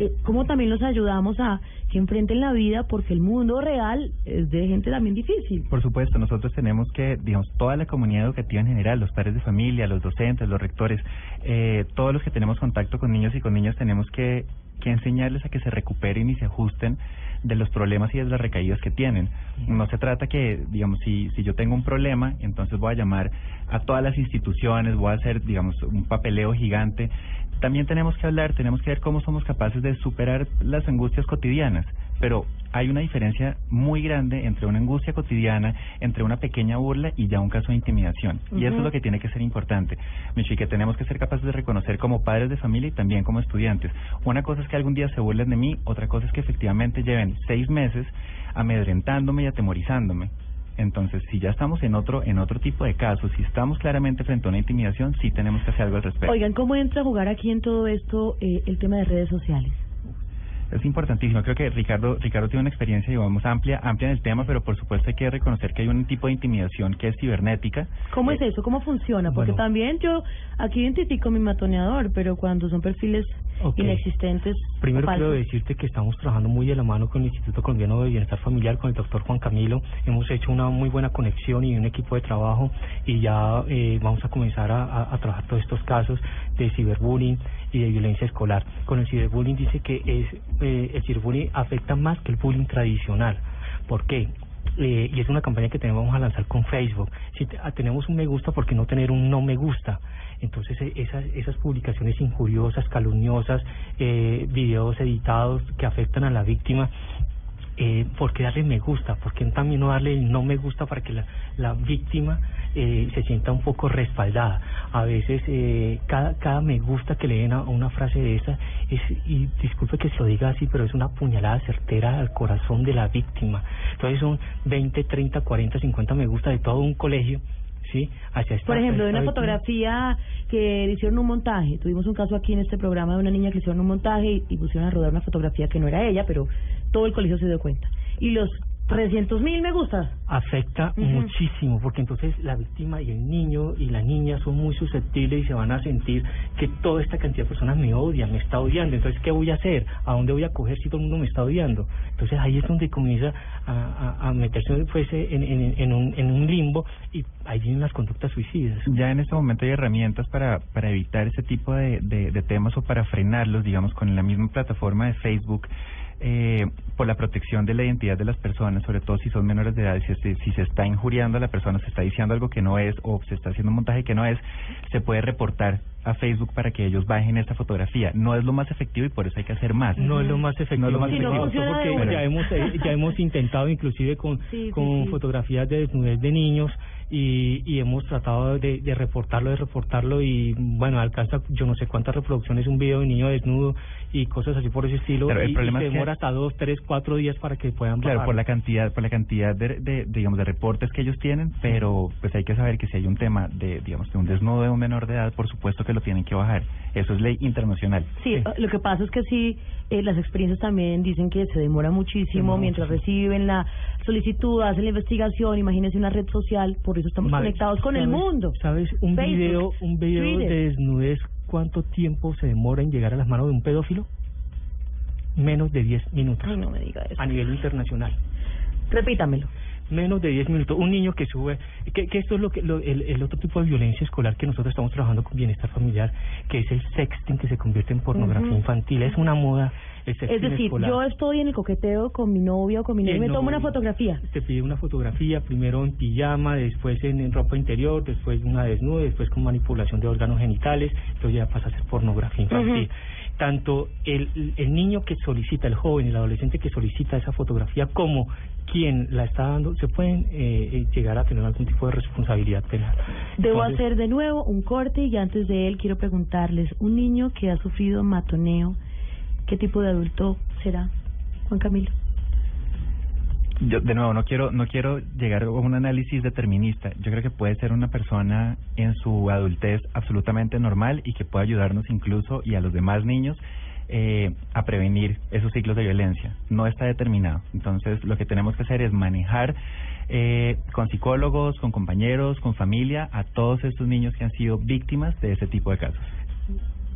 Eh, ¿Cómo también los ayudamos a que enfrenten la vida? Porque el mundo real es de gente también difícil. Por supuesto, nosotros tenemos que, digamos, toda la comunidad educativa en general, los padres de familia, los docentes, los rectores, eh, todos los que tenemos contacto con niños y con niñas, tenemos que, que enseñarles a que se recuperen y se ajusten de los problemas y de las recaídas que tienen. No se trata que, digamos, si, si yo tengo un problema, entonces voy a llamar a todas las instituciones, voy a hacer, digamos, un papeleo gigante. También tenemos que hablar, tenemos que ver cómo somos capaces de superar las angustias cotidianas, pero hay una diferencia muy grande entre una angustia cotidiana, entre una pequeña burla y ya un caso de intimidación. Y eso es lo que tiene que ser importante. Michi, que tenemos que ser capaces de reconocer como padres de familia y también como estudiantes. Una cosa es que algún día se burlen de mí, otra cosa es que efectivamente lleven seis meses amedrentándome y atemorizándome. Entonces, si ya estamos en otro en otro tipo de casos, si estamos claramente frente a una intimidación, sí tenemos que hacer algo al respecto. Oigan, ¿cómo entra a jugar aquí en todo esto eh, el tema de redes sociales? Es importantísimo. Creo que Ricardo Ricardo tiene una experiencia, digamos, amplia amplia en el tema, pero por supuesto hay que reconocer que hay un tipo de intimidación que es cibernética. ¿Cómo es eso? ¿Cómo funciona? Porque bueno. también yo aquí identifico mi matoneador, pero cuando son perfiles Inexistentes Primero quiero decirte que estamos trabajando muy de la mano con el Instituto Colombiano de Bienestar Familiar, con el doctor Juan Camilo. Hemos hecho una muy buena conexión y un equipo de trabajo y ya eh, vamos a comenzar a, a- a trabajar todos estos casos de ciberbullying y de violencia escolar. Con el ciberbullying dice que es eh, el ciberbullying afecta más que el bullying tradicional. ¿Por qué? Eh, y es una campaña que tenemos vamos a lanzar con Facebook. Si ah, tenemos un me gusta, ¿por qué no tener un no me gusta? Entonces eh, esas esas publicaciones injuriosas, calumniosas, eh, videos editados que afectan a la víctima, eh, ¿por qué darle me gusta? ¿Por qué también no darle el no me gusta para que la víctima eh, se sienta un poco respaldada? A veces eh, cada, cada me gusta que le den a una frase de esa, es, y disculpe que se lo diga así, pero es una puñalada certera al corazón de la víctima. Entonces son 20, 30, 40, 50 me gusta de todo un colegio. ¿Sí? Hacia esta, Por ejemplo, de una víctima. fotografía que le hicieron un montaje. Tuvimos un caso aquí en este programa de una niña que le hicieron un montaje y, y pusieron a rodar una fotografía que no era ella, pero todo el colegio se dio cuenta. Y los 300 mil me gusta. afecta muchísimo porque entonces la víctima y el niño y la niña son muy susceptibles y se van a sentir que toda esta cantidad de personas me odian, me está odiando, entonces ¿qué voy a hacer? ¿A dónde voy a coger si todo el mundo me está odiando? Entonces ahí es donde comienza a, a, a meterse pues, en, en, en, un, en un limbo y ahí vienen las conductas suicidas. Ya en este momento hay herramientas para, para evitar ese tipo de, de, de temas o para frenarlos, digamos, con la misma plataforma de Facebook, eh, por la protección de la identidad de las personas, sobre todo si son menores de edad, si, se- si se está injuriando a la persona, se está diciendo algo que no es o se está haciendo un montaje que no es, se puede reportar a Facebook para que ellos bajen esta fotografía. No es lo más efectivo y por eso hay que hacer más. No es lo más efectivo, No es lo más Sí, efectivo. justo funciona de porque una. ya hemos eh, ya hemos intentado inclusive con Sí, sí, con sí. fotografías de desnudez de niños y, y hemos tratado de, de reportarlo, de reportarlo y bueno, alcanza yo no sé cuántas reproducciones un video de niño desnudo y cosas así por ese estilo Pero el y, y se es que- demora hasta dos, tres, cuatro días para que puedan Claro, bajar. por la cantidad, por la cantidad de, de, digamos, de reportes que ellos tienen, pero pues hay que saber que si hay un tema de, digamos, de un desnudo de un menor de edad, por supuesto que lo tienen que bajar. Eso es ley internacional. Sí, Sí. lo que pasa es que sí, eh, las experiencias también dicen que se demora muchísimo mientras reciben la solicitud, hacen la investigación, imagínense una red social, por eso estamos conectados con el ¿sabes- mundo. ¿Sabes? Un Facebook, video, un video Twitter. de desnudez, ¿cuánto tiempo se demora en llegar a las manos de un pedófilo? Menos de 10 minutos Ay, no me diga eso. a nivel internacional. Repítamelo. Menos de 10 minutos. Un niño que sube, que, que esto es lo que lo- el, el otro tipo de violencia escolar que nosotros estamos trabajando con bienestar familiar, que es el sexting que se convierte en pornografía infantil. Es una moda el sexting Es decir, escolar. yo estoy en el coqueteo con mi novia o con mi Y novio y me tomo una novio fotografía. Te pide una fotografía, primero en pijama, después en, en ropa interior, después una desnuda, después con manipulación de órganos genitales, entonces ya pasa a ser pornografía infantil. Tanto el, el niño que solicita, el joven, el adolescente que solicita esa fotografía, como quien la está dando, se pueden eh, eh, llegar a tener algún tipo de responsabilidad penal. Debo Entonces, hacer de nuevo un corte y antes de él quiero preguntarles, un niño que ha sufrido matoneo, ¿qué tipo de adulto será? Juan Camilo. Yo, de nuevo, no quiero, no quiero llegar a un análisis determinista. Yo creo que puede ser una persona en su adultez absolutamente normal y que puede ayudarnos incluso y a los demás niños eh, a prevenir esos ciclos de violencia. No está determinado. Entonces, lo que tenemos que hacer es manejar eh, con psicólogos, con compañeros, con familia, a todos estos niños que han sido víctimas de ese tipo de casos.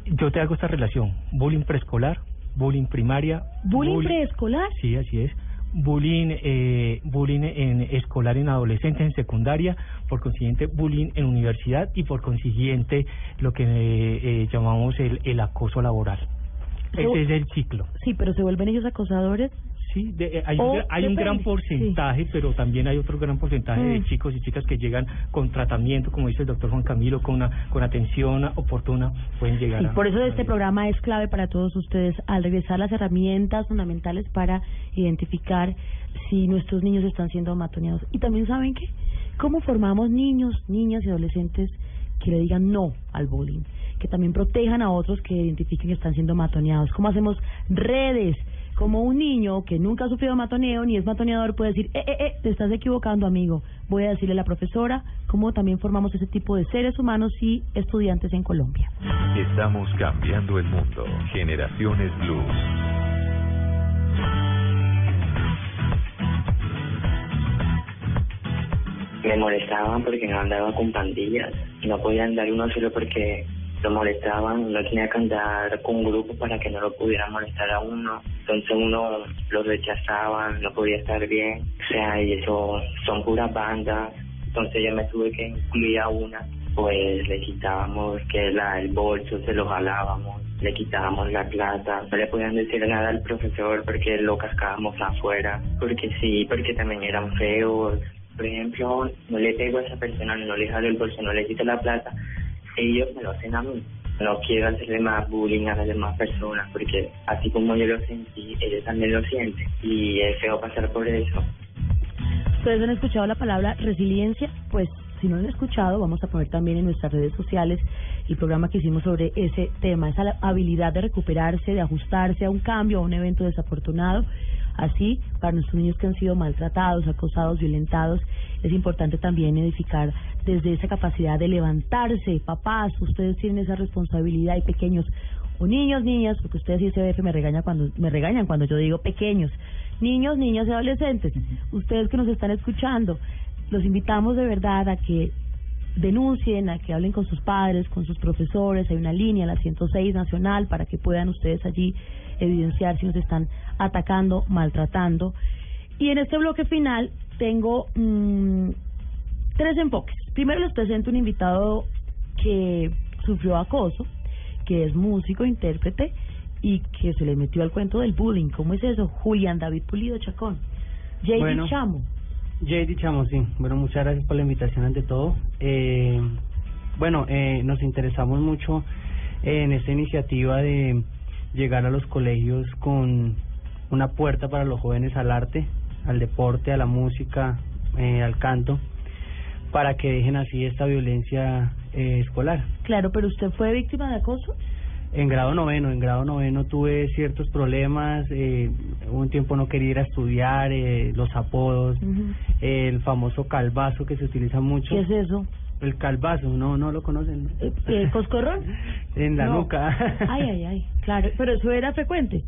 yo te hago esta relación, bullying preescolar, bullying primaria, ¿Bullying bull- preescolar? Sí, así es. Bullying, eh, bullying en escolar en adolescentes, en secundaria, por consiguiente bullying en universidad y por consiguiente lo que eh, eh, llamamos el, el acoso laboral. Ese es el ciclo. Sí, pero se vuelven ellos acosadores. Sí, de- eh, hay, un, hay un depende, gran porcentaje, pero también hay otro gran porcentaje de Mm. chicos y chicas que llegan con tratamiento, como dice el doctor Juan Camilo, con, una, con atención oportuna, pueden llegar Sí, a... por eso a- este programa es clave para todos ustedes al regresar las herramientas fundamentales para identificar si nuestros niños están siendo matoneados. Y también saben que cómo formamos niños, niñas y adolescentes que le digan no al bullying, que también protejan a otros que identifiquen que están siendo matoneados. ¿Cómo hacemos redes? Como un niño que nunca ha sufrido matoneo ni es matoneador puede decir, eh, eh, eh, te estás equivocando, amigo. Voy a decirle a la profesora cómo también formamos ese tipo de seres humanos y estudiantes en Colombia. Estamos cambiando el mundo. Generaciones Blue. Me molestaban porque no andaba con pandillas. No podía andar uno solo porque lo molestaban, no tenía que andar con un grupo para que no lo pudieran molestar a uno. Entonces uno lo rechazaban, no podía estar bien. O sea, y eso son puras bandas. Entonces yo me tuve que incluir a una, pues le quitábamos que la, el bolso, se lo jalábamos, le quitábamos la plata, no le podían decir nada al profesor porque lo cascábamos afuera, porque sí, porque también eran feos. Por ejemplo, no le pego a esa persona, no le jalo el bolso, no le quito la plata, ellos me lo hacen a mí. No quiero hacerle más bullying a las demás personas porque así como yo lo sentí, ellos también lo sienten y es feo pasar por eso. Ustedes han escuchado la palabra resiliencia, pues si no lo han escuchado, vamos a poner también en nuestras redes sociales el programa que hicimos sobre ese tema, esa habilidad de recuperarse, de ajustarse a un cambio, a un evento desafortunado. Así, para nuestros niños que han sido maltratados, acosados, violentados, es importante también edificar desde esa capacidad de levantarse. Papás, ustedes tienen esa responsabilidad y pequeños o niños, niñas, porque ustedes y CBF me regañan cuando me regañan cuando yo digo pequeños, niños, niñas y adolescentes. Ustedes que nos están escuchando, los invitamos de verdad a que denuncien, a que hablen con sus padres, con sus profesores. Hay una línea, la 106 nacional, para que puedan ustedes allí evidenciar si nos están atacando, maltratando. Y en este bloque final tengo mm, tres enfoques. Primero les presento un invitado que sufrió acoso, que es músico, intérprete y que se le metió al cuento del bullying. ¿Cómo es eso? Julián David Pulido Chacón. JD Bueno. Chamo. JD Chamo, sí. Bueno, muchas gracias por la invitación ante todo. Eh, bueno, eh, nos interesamos mucho en esta iniciativa de llegar a los colegios con una puerta para los jóvenes al arte, al deporte, a la música, eh, al canto, para que dejen así esta violencia eh, escolar. Claro, pero usted fue víctima de acoso. En grado noveno, en grado noveno tuve ciertos problemas, eh, un tiempo no quería ir a estudiar, eh, los apodos, el famoso calvazo que se utiliza mucho. ¿Qué es eso? El calvazo, no, no lo conocen. ¿no? Eh, ¿Coscorrón? en la No. nuca. Ay, ay, ay. Claro, pero eso era frecuente.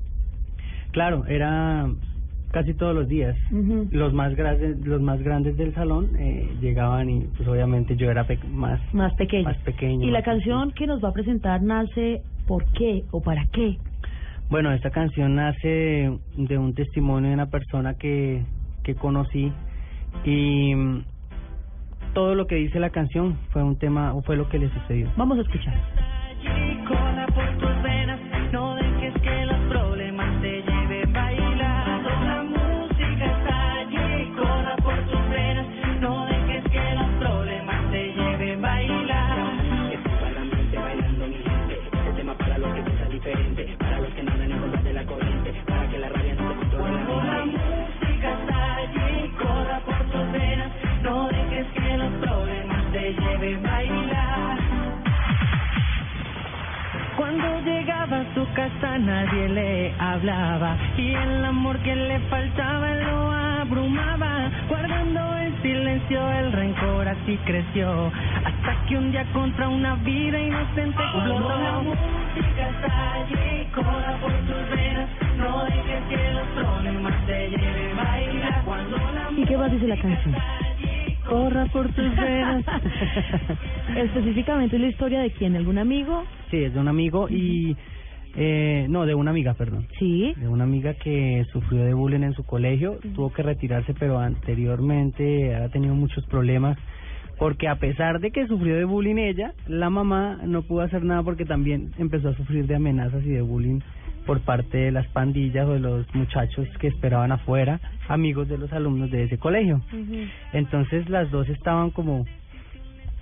Claro, era casi todos los días. Los más grandes, los más grandes del salón eh, llegaban y pues obviamente yo era pe- más Más pequeño. más pequeño. Y la canción que nos va a presentar nace ¿por qué o para qué? Bueno, esta canción nace de un testimonio de una persona que, que conocí y mm, todo lo que dice la canción fue un tema o fue lo que le sucedió. Vamos a escuchar. Llegaba a su casa nadie le hablaba y el amor que le faltaba lo abrumaba, guardando en silencio el rencor así creció, hasta que un día contra una vida inocente explotó. La música está allí, corra por tus venas, no dejes que los problemas te lleven a bailar. Cuando la ¿Y qué más dice la canción? Corra por tus venas. Específicamente es la historia de quién, algún amigo, Sí, es de un amigo y... Eh, no, de una amiga, perdón. sí, De una amiga que sufrió de bullying en su colegio, tuvo que retirarse, pero anteriormente ha tenido muchos problemas. Porque a pesar de que sufrió de bullying ella, la mamá no pudo hacer nada porque también empezó a sufrir de amenazas y de bullying por parte de las pandillas o de los muchachos que esperaban afuera, amigos de los alumnos de ese colegio. Entonces las dos estaban como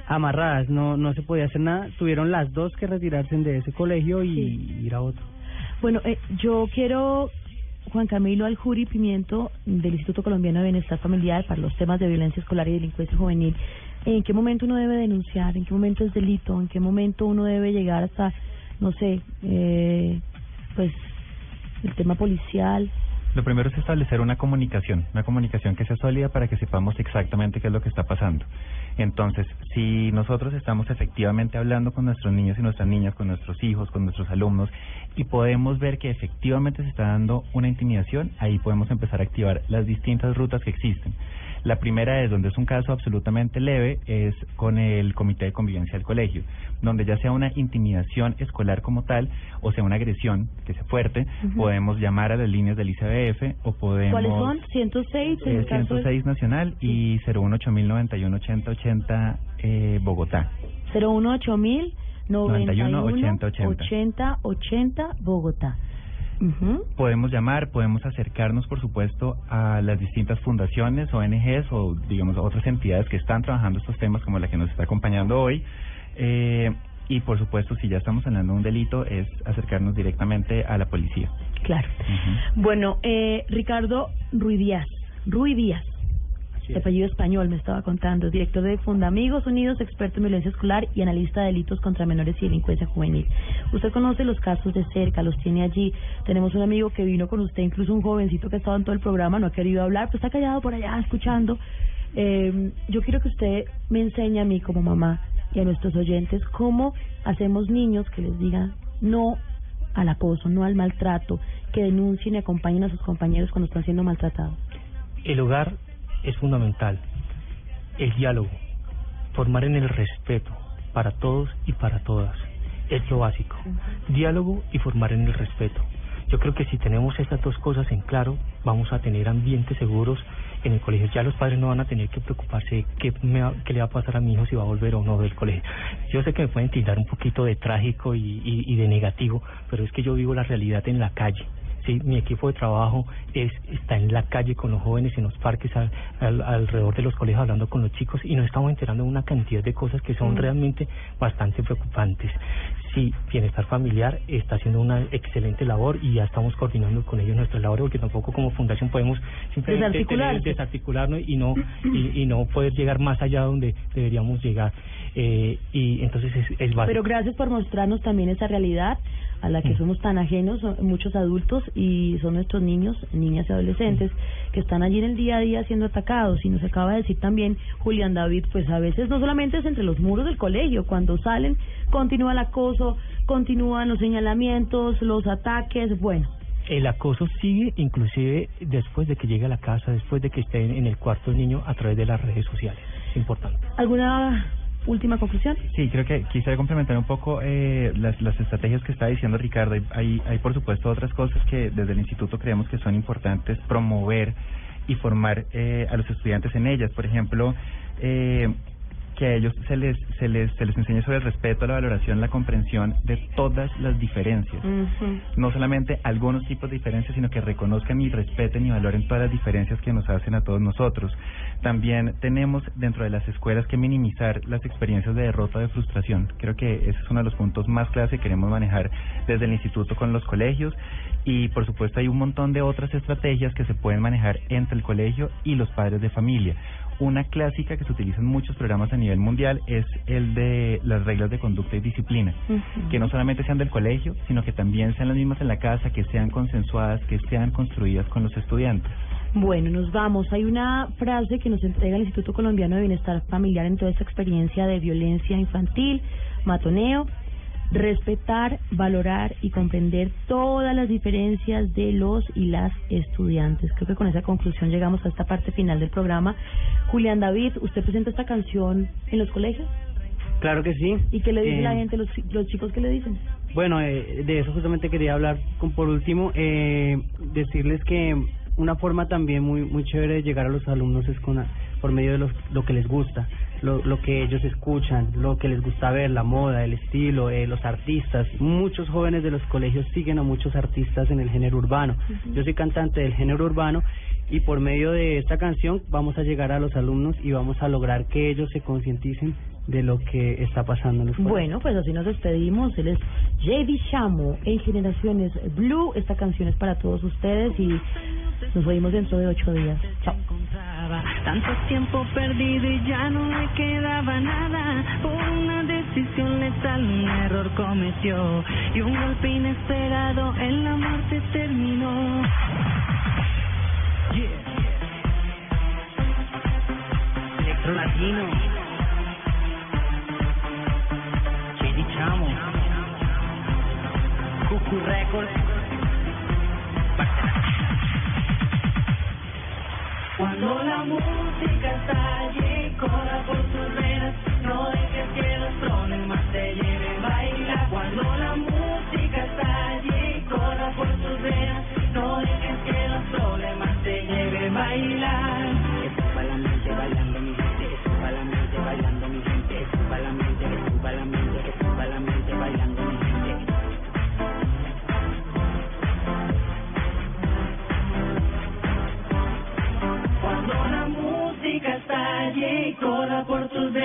amarradas, no no se podía hacer nada, tuvieron las dos que retirarse de ese colegio y Sí. ir a otro. Bueno, eh, yo quiero, Juan Camilo Aljuri Pimiento, del Instituto Colombiano de Bienestar Familiar para los temas de violencia escolar y delincuencia juvenil, ¿en qué momento uno debe denunciar? ¿En qué momento es delito? ¿En qué momento uno debe llegar hasta, no sé, eh, pues el tema policial? Lo primero es establecer una comunicación, una comunicación que sea sólida para que sepamos exactamente qué es lo que está pasando. Entonces, si nosotros estamos efectivamente hablando con nuestros niños y nuestras niñas, con nuestros hijos, con nuestros alumnos, y podemos ver que efectivamente se está dando una intimidación, ahí podemos empezar a activar las distintas rutas que existen. La primera es donde es un caso absolutamente leve, es con el Comité de Convivencia del colegio, donde ya sea una intimidación escolar como tal, o sea una agresión que sea fuerte, podemos llamar a las líneas del ICBF o podemos... ¿Cuáles son? 106 en Eh, el caso de- 106 Nacional y 01891 8080 eh, Bogotá. 018 mil 91 80 80. 80 80 Podemos llamar, podemos acercarnos, por supuesto, a las distintas fundaciones, ONGs o, digamos, otras entidades que están trabajando estos temas, como la que nos está acompañando hoy. Eh, y, por supuesto, si ya estamos hablando de un delito, es acercarnos directamente a la policía. Claro. Ujú. Bueno, eh, Ricardo Ruiz Díaz. De apellido español, me estaba contando. Director de Fundamigos Unidos, experto en violencia escolar y analista de delitos contra menores y delincuencia juvenil. Usted conoce los casos de cerca, los tiene allí. Tenemos un amigo que vino con usted, incluso un jovencito que ha estado en todo el programa, no ha querido hablar, pero está callado por allá escuchando. Eh, yo quiero que usted me enseñe a mí como mamá y a nuestros oyentes cómo hacemos niños que les digan no al acoso, no al maltrato, que denuncien y acompañen a sus compañeros cuando están siendo maltratados. El hogar es fundamental. El diálogo, formar en el respeto para todos y para todas. Es lo básico. Diálogo y formar en el respeto. Yo creo que si tenemos estas dos cosas en claro, vamos a tener ambientes seguros en el colegio. Ya los padres no van a tener que preocuparse de qué, me va- qué le va a pasar a mi hijo si va a volver o no del colegio. Yo sé que me pueden tildar un poquito de trágico y, y, y de negativo, pero es que yo vivo la realidad en la calle. Sí, mi equipo de trabajo es, está en la calle con los jóvenes, en los parques, al- al- alrededor de los colegios, hablando con los chicos y nos estamos enterando de una cantidad de cosas que son Mm. realmente bastante preocupantes. Sí, Bienestar Familiar está haciendo una excelente labor y ya estamos coordinando con ellos nuestra labor porque tampoco como fundación podemos simplemente tener- desarticularnos y no y, y no poder llegar más allá donde deberíamos llegar. Eh, y entonces es, es básico. Pero gracias por mostrarnos también esa realidad a la que Mm. somos tan ajenos son muchos adultos y son nuestros niños, niñas y adolescentes que están allí en el día a día siendo atacados. Y nos acaba de decir también Julián David, pues a veces no solamente es entre los muros del colegio, cuando salen continúa el acoso, continúan los señalamientos, los ataques, bueno. El acoso sigue inclusive después de que llegue a la casa, después de que esté en, el cuarto del niño a través de las redes sociales. Es importante. ¿Alguna última conclusión? Sí, creo que quisiera complementar un poco eh, las, las estrategias que está diciendo Ricardo. Hay, hay, hay, por supuesto, otras cosas que desde el instituto creemos que son importantes promover y formar eh, a los estudiantes en ellas. Por ejemplo, eh, que a ellos se les, se les se les enseñe sobre el respeto, la valoración, la comprensión de todas las diferencias. No solamente algunos tipos de diferencias, sino que reconozcan y respeten y valoren todas las diferencias que nos hacen a todos nosotros. También tenemos dentro de las escuelas que minimizar las experiencias de derrota o de frustración. Creo que ese es uno de los puntos más claves que queremos manejar desde el instituto con los colegios y por supuesto hay un montón de otras estrategias que se pueden manejar entre el colegio y los padres de familia. Una clásica que se utiliza en muchos programas a nivel mundial es el de las reglas de conducta y disciplina, que no solamente sean del colegio, sino que también sean las mismas en la casa, que sean consensuadas, que sean construidas con los estudiantes. Bueno, nos vamos. Hay una frase que nos entrega el Instituto Colombiano de Bienestar Familiar en toda esta experiencia de violencia infantil, matoneo. Respetar, valorar y comprender todas las diferencias de los y las estudiantes. Creo que con esa conclusión llegamos a esta parte final del programa. Julián David, ¿usted presenta esta canción en los colegios? Claro que sí. ¿Y qué le dice Eh, la gente, los, los chicos qué le dicen? Bueno, eh, de eso justamente quería hablar con, por último, eh, decirles que una forma también muy muy chévere de llegar a los alumnos es con por medio de los, lo que les gusta, lo, lo que ellos escuchan, lo que les gusta ver, la moda, el estilo, eh, los artistas. Muchos jóvenes de los colegios siguen a muchos artistas en el género urbano. Yo soy cantante del género urbano y por medio de esta canción vamos a llegar a los alumnos y vamos a lograr que ellos se concienticen de lo que está pasando en los colegios. Bueno, pues así nos despedimos. Él es JD Shamo en Generaciones Blue. Esta canción es para todos ustedes y nos oímos dentro de ocho días. Chao. Encontraba tanto tiempo perdido y ya no le quedaba nada por una decisión letal un error cometió y un golpe inesperado en la muerte terminó Electro Latino. Chidi Chamo. Cucu Records. Cuando la música estalle, corra por tus venas, no dejes que los problemas te lleven. A bailar. Cuando la música estalle, corra por tus venas, no dejes que los problemas te lleven. A